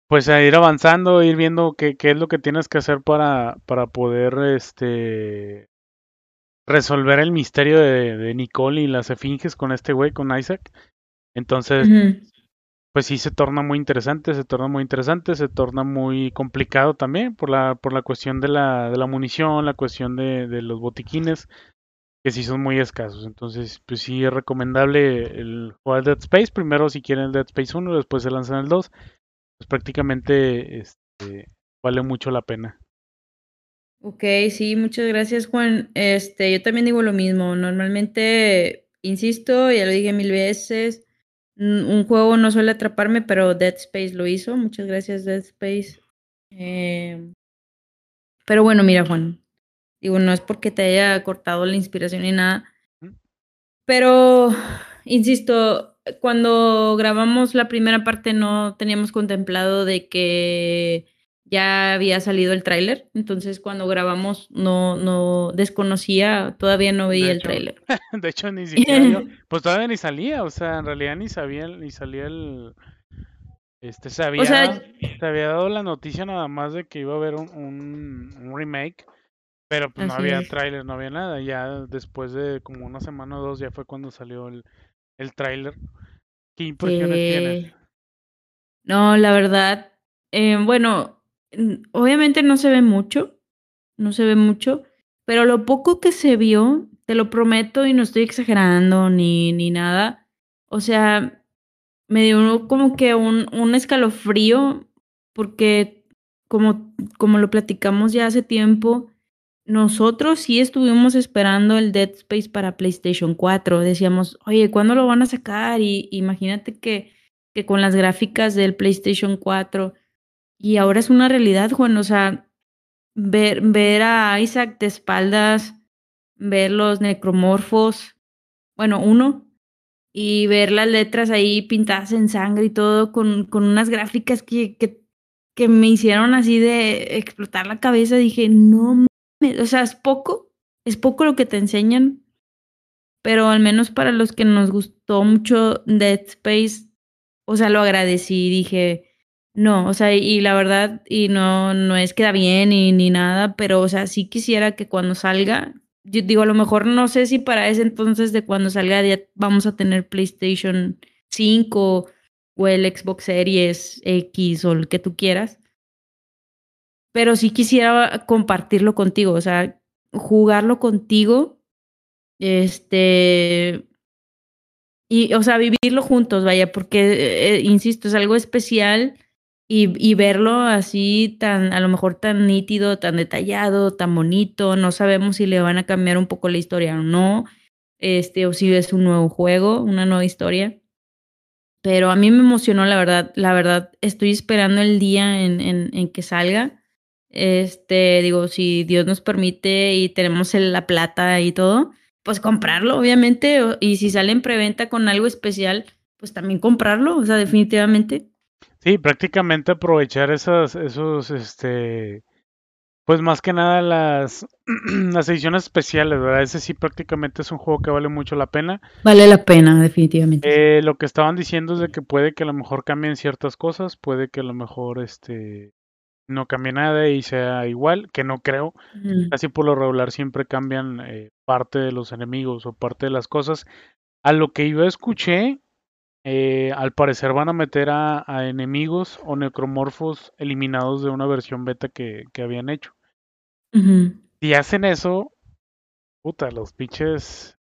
pues a ir avanzando, ir viendo qué, qué es lo que tienes que hacer para, para poder este resolver el misterio de, de Nicole y las esfinges con este güey, con Isaac. Entonces, pues sí se torna muy interesante, se torna muy interesante, se torna muy complicado también por la, por la cuestión de la, de la munición, la cuestión de, de los botiquines, que sí son muy escasos. Entonces, pues sí es recomendable el jugar Dead Space. Primero si quieren el Dead Space 1, después se lanzan el 2 pues prácticamente este, vale mucho la pena. Ok, sí, muchas gracias Juan. Este, yo también digo lo mismo. Normalmente, insisto, ya lo dije mil veces, un juego no suele atraparme, pero Dead Space lo hizo. Muchas gracias Dead Space. Em, pero bueno, mira Juan, digo, no es porque te haya cortado la inspiración ni nada, pero, insisto, cuando grabamos la primera parte no teníamos contemplado de que ya había salido el tráiler, entonces cuando grabamos no no desconocía, todavía no veía el tráiler. De hecho ni siquiera pues todavía ni salía, o sea, en realidad ni sabía ni salía el este se había, se había dado la noticia nada más de que iba a haber un, un, remake, pero pues no había tráiler, no había nada. Ya después de como una semana o dos ya fue cuando salió el, el tráiler. ¿Qué impresiones tienes? No, la verdad, eh, bueno, obviamente no se ve mucho, no se ve mucho, pero lo poco que se vio, te lo prometo y no estoy exagerando ni, ni nada, o sea, me dio como que un, un escalofrío porque como, como lo platicamos ya hace tiempo, nosotros sí estuvimos esperando el Dead Space para PlayStation 4. Decíamos, oye, ¿cuándo lo van a sacar? Y imagínate que, que con las gráficas del PlayStation 4. Y ahora es una realidad, Juan. O sea, ver, ver a Isaac de espaldas, ver los necromorfos, bueno, uno, y ver las letras ahí pintadas en sangre y todo, con, con unas gráficas que, que, que me hicieron así de explotar la cabeza. Dije, no o sea, es poco, es poco lo que te enseñan, pero al menos para los que nos gustó mucho Dead Space, o sea, lo agradecí, dije, no, o sea, y la verdad, y no, no es que da bien ni, ni nada, pero, o sea, sí quisiera que cuando salga, yo digo, a lo mejor no sé si para ese entonces de cuando salga vamos a tener PlayStation 5 o el Xbox Series X o el que tú quieras, pero sí quisiera compartirlo contigo, o sea, jugarlo contigo, este, y, o sea, vivirlo juntos, vaya, porque, eh, insisto, es algo especial y, y, verlo así tan, a lo mejor tan nítido, tan detallado, tan bonito, no sabemos si le van a cambiar un poco la historia o no, este, o si es un nuevo juego, una nueva historia. Pero a mí me emocionó, la verdad, la verdad, estoy esperando el día en, en que salga este, digo, si Dios nos permite y tenemos la plata y todo, pues comprarlo, obviamente. Y si sale en preventa con algo especial, pues también comprarlo, o sea, definitivamente. Sí, prácticamente aprovechar esas, esos, este, pues más que nada las, las ediciones especiales, ¿verdad? Ese sí prácticamente es un juego que vale mucho la pena. Vale la pena, definitivamente. Eh, lo que estaban diciendo es de que puede que a lo mejor cambien ciertas cosas, puede que a lo mejor este no cambie nada y sea igual, que no creo. Ujú. Casi por lo regular siempre cambian eh, parte de los enemigos o parte de las cosas. A lo que yo escuché, eh, al parecer van a meter a, a enemigos o necromorfos eliminados de una versión beta que, que habían hecho. Si hacen eso, puta, los pinches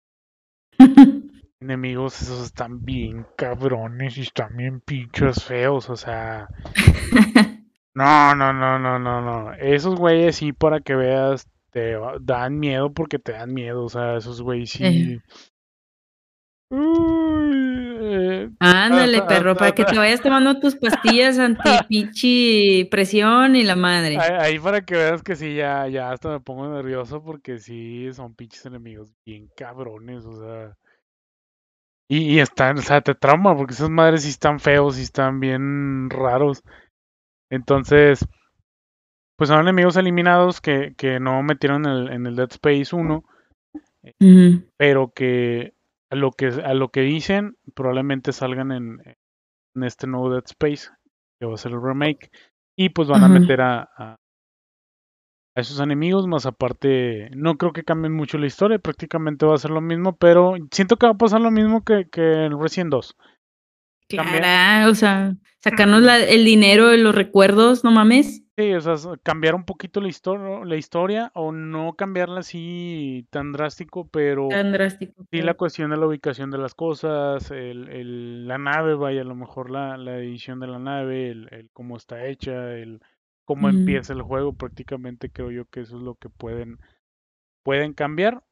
enemigos esos están bien cabrones y están bien pinches feos, o sea... No, no, no, no, no, no. Esos güeyes sí, para que veas, te dan miedo porque te dan miedo. O sea, esos güeyes sí. Uy, eh, Ándale, perro, para que te vayas tomando tus pastillas anti pinche presión y la madre. Ahí, ahí para que veas que sí, ya, ya hasta me pongo nervioso porque sí, son pinches enemigos bien cabrones, o sea. Y, y están, o sea, te trauma porque esas madres sí están feos y están bien raros. Entonces, pues son enemigos eliminados que, que no metieron en el, en el Dead Space 1, Ujú. pero que a lo que a lo que dicen probablemente salgan en, en este nuevo Dead Space, que va a ser el remake, y pues van a meter a, a, a esos enemigos, más aparte, no creo que cambien mucho la historia, prácticamente va a ser lo mismo, pero siento que va a pasar lo mismo que, que en Resident 2. Claro, o sea, sacarnos la- el dinero de los recuerdos, no mames. Sí, o sea, cambiar un poquito la historia, la historia o no cambiarla así tan drástico, pero Tan drástico. sí la cuestión de la ubicación de las cosas, el, el- la nave, vaya, a lo mejor la, la edición de la nave, el, el cómo está hecha, el cómo empieza el juego, prácticamente creo yo que eso es lo que pueden, pueden cambiar,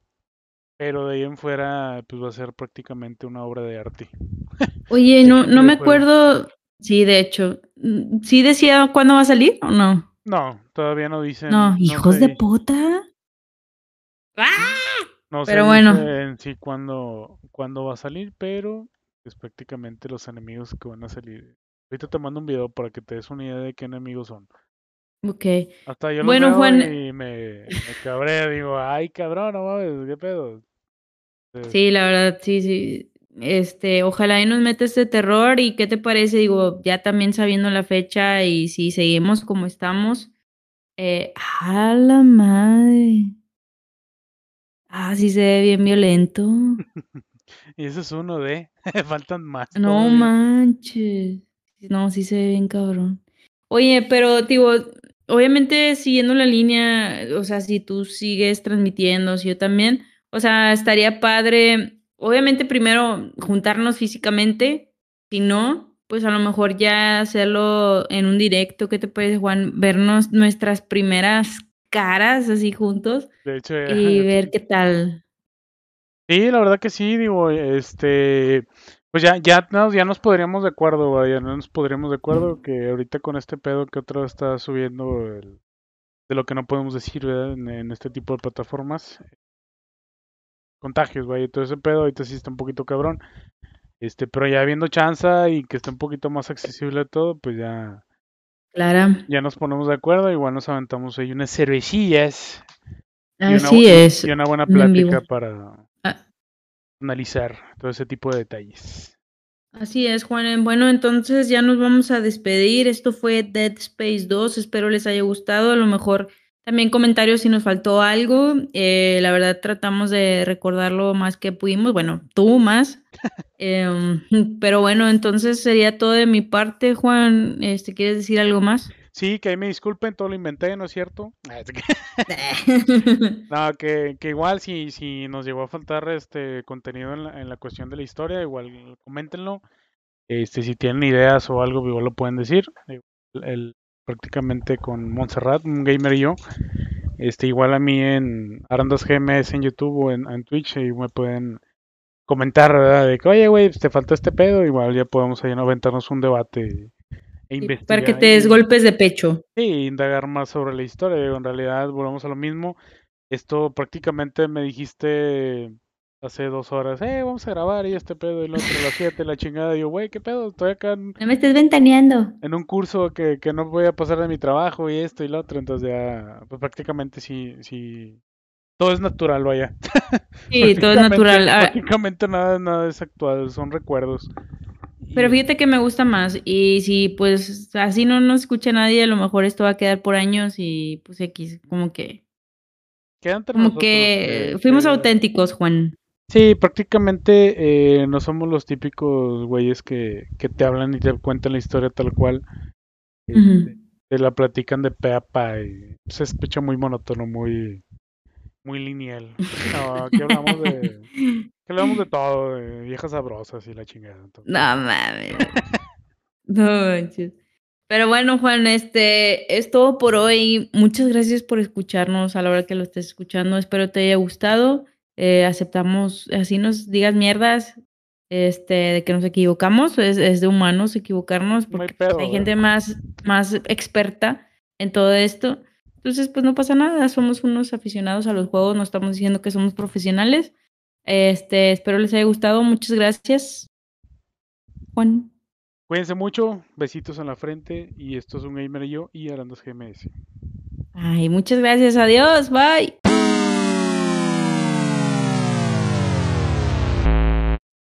pero de ahí en fuera pues va a ser prácticamente una obra de arte. Oye, no, no me acuerdo. Sí, de hecho. Mm, ¿Sí decía cuándo va a salir o no? No, todavía no dicen. No, hijos de puta. No Pero se bueno. en sí cuándo, cuándo va a salir, pero es prácticamente los enemigos que van a salir. Ahorita te mando un video para que te des una idea de qué enemigos son. Ok. Hasta yo Bueno, Juan- y me, me cabré, digo, ay cabrón, no mames, qué pedo. Sí, la verdad, sí, sí. Este, ojalá y nos mete este terror. ¿Y qué te parece? Digo, ya también sabiendo la fecha y si seguimos como estamos. Eh, ¡A la madre! Ah, sí se ve bien violento. Y ese es uno de, faltan más. No todavía. manches. No, sí se ve bien cabrón. Oye, pero digo, obviamente siguiendo la línea, o sea, si tú sigues transmitiendo, si yo también, o sea, estaría padre, obviamente primero juntarnos físicamente, si no, pues a lo mejor ya hacerlo en un directo, ¿qué te parece, Juan? Vernos nuestras primeras caras así juntos De hecho, ya- y ver qué tal. Sí, la verdad que sí, digo, este, pues ya, ya, nos, ya nos podríamos de acuerdo, vaya, no nos podríamos de acuerdo que ahorita con este pedo que otra vez está subiendo el- de lo que no podemos decir, ¿verdad? En, en este tipo de plataformas, contagios, vaya, todo ese pedo, ahorita sí está un poquito cabrón, este, pero ya viendo chance y que esté un poquito más accesible todo, pues ya, Clara. ya nos ponemos de acuerdo, igual nos aventamos ahí unas cervecillas y una, Así es. y una buena plática para Ah. analizar todo ese tipo de detalles. Así es, Juan. Bueno, entonces ya nos vamos a despedir. Esto fue Dead Space 2. Espero les haya gustado. A lo mejor también comentarios si nos faltó algo. Eh, la verdad tratamos de recordarlo más que pudimos. Bueno, tú más. Em, pero bueno, entonces sería todo de mi parte, Juan. Este, ¿quieres decir algo más? Sí, que ahí me disculpen, todo lo inventé, ¿no es cierto? No, que, que igual si, si nos llegó a faltar este contenido en la, en la cuestión de la historia, igual coméntenlo. Este, si tienen ideas o algo, igual lo pueden decir. El, el- prácticamente con Montserrat, un gamer y yo. Este, igual a mí en Arandas GMS en YouTube o en, en Twitch, y me pueden comentar, ¿verdad? De que, oye, güey, te faltó este pedo, igual ya podemos ahí aventarnos un debate e investigar. Para que te des y- golpes de pecho. Sí, indagar más sobre la historia. En realidad, volvemos a lo mismo. Esto prácticamente me dijiste hace dos horas, eh, vamos a grabar y este pedo y el otro las siete, la chingada. Y yo, güey, ¿qué pedo? Estoy acá en, No me estés ventaneando. en un curso que, que no voy a pasar de mi trabajo y esto y lo otro. Entonces ya, pues prácticamente sí, sí, todo es natural, vaya. Sí, todo es natural. Prácticamente nada, nada es actuado, son recuerdos. Pero fíjate que me gusta más. Y si pues así no nos escucha nadie, a lo mejor esto va a quedar por años y pues X, como que, como nosotros, que eh, fuimos que- auténticos, Juan. Sí, prácticamente eh, no somos los típicos güeyes que, que te hablan y te cuentan la historia tal cual. Ujú. Te la platican de pe a pa y se escucha muy monótono, muy, muy lineal. No, aquí hablamos de, aquí hablamos de todo, de viejas sabrosas y la chingada. entonces. No mames. No manches. Pero bueno, Juan, este es todo por hoy. Muchas gracias por escucharnos a la hora que lo estés escuchando. Espero te haya gustado. Eh, aceptamos, así nos digas mierdas, este, de que nos equivocamos. Es, es de humanos equivocarnos porque pues, pedo, hay gente más, más experta en todo esto. Entonces, pues no pasa nada. Somos unos aficionados a los juegos. No estamos diciendo que somos profesionales. Este, espero les haya gustado. Muchas gracias. Juan. Cuídense mucho, besitos en la frente y esto es un gamer y yo y Arandas GMS. Ay, muchas gracias. Adiós. Bye.